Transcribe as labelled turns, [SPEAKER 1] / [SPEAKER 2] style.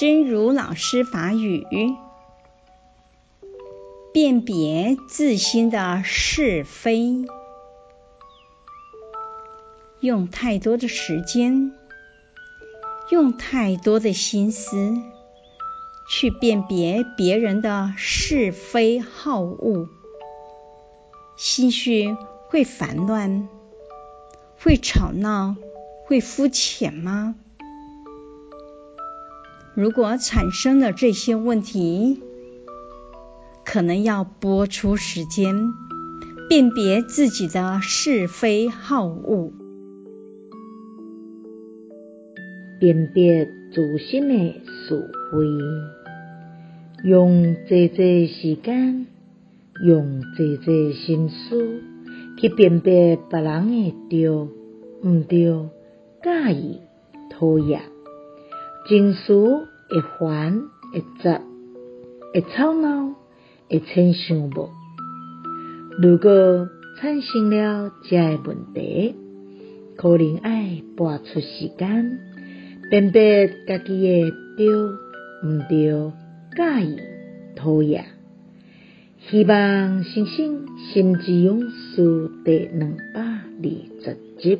[SPEAKER 1] 真如老师法语，辨别自心的是非，用太多的时间，用太多的心思，去辨别别人的是非好恶，心绪会烦乱，会吵闹，会肤浅吗？如果产生了这些问题，可能要拨出时间，辨别自己的是非好恶，
[SPEAKER 2] 辨别自心的是非，用济济时间，用济济心思去辨别别人的对毋对、假意讨厌，情绪会烦会杂会吵闹。会千想无，如果产生了这个问题，可能要拨出时间，辨别家己的对毋对、假意讨厌。希望新生心之勇士第两百二十集。